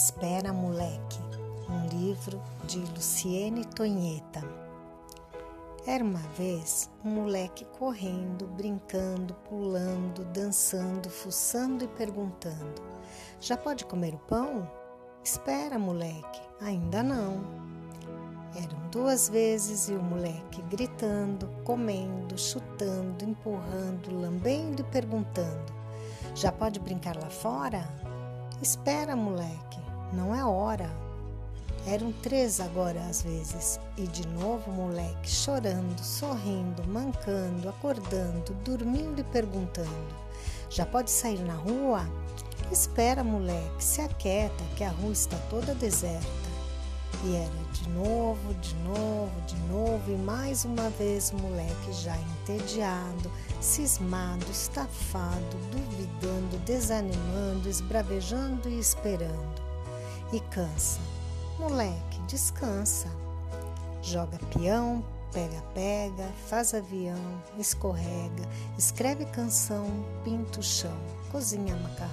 Espera, moleque. Um livro de Luciene Tonheta. Era uma vez um moleque correndo, brincando, pulando, dançando, fuçando e perguntando: Já pode comer o pão? Espera, moleque, ainda não. Eram duas vezes e o moleque gritando, comendo, chutando, empurrando, lambendo e perguntando: Já pode brincar lá fora? Espera, moleque, não é hora. Eram três agora às vezes, e de novo o moleque chorando, sorrindo, mancando, acordando, dormindo e perguntando: Já pode sair na rua? Espera, moleque, se aquieta que a rua está toda deserta. E era de novo, de novo, de novo, e mais uma vez o moleque já entediado, cismado, estafado, duvidando, desanimando, esbravejando e esperando. E cansa. Moleque, descansa. Joga peão, pega-pega, faz avião, escorrega, escreve canção, pinta o chão, cozinha macarrão.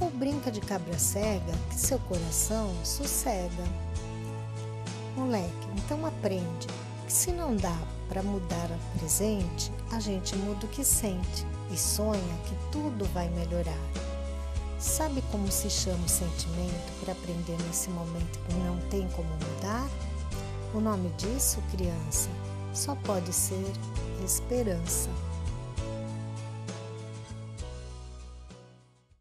Ou brinca de cabra cega, que seu coração sossega. Moleque, então aprende que se não dá para mudar o presente, a gente muda o que sente e sonha que tudo vai melhorar. Sabe como se chama o sentimento para aprender nesse momento que não tem como mudar? O nome disso, criança, só pode ser esperança.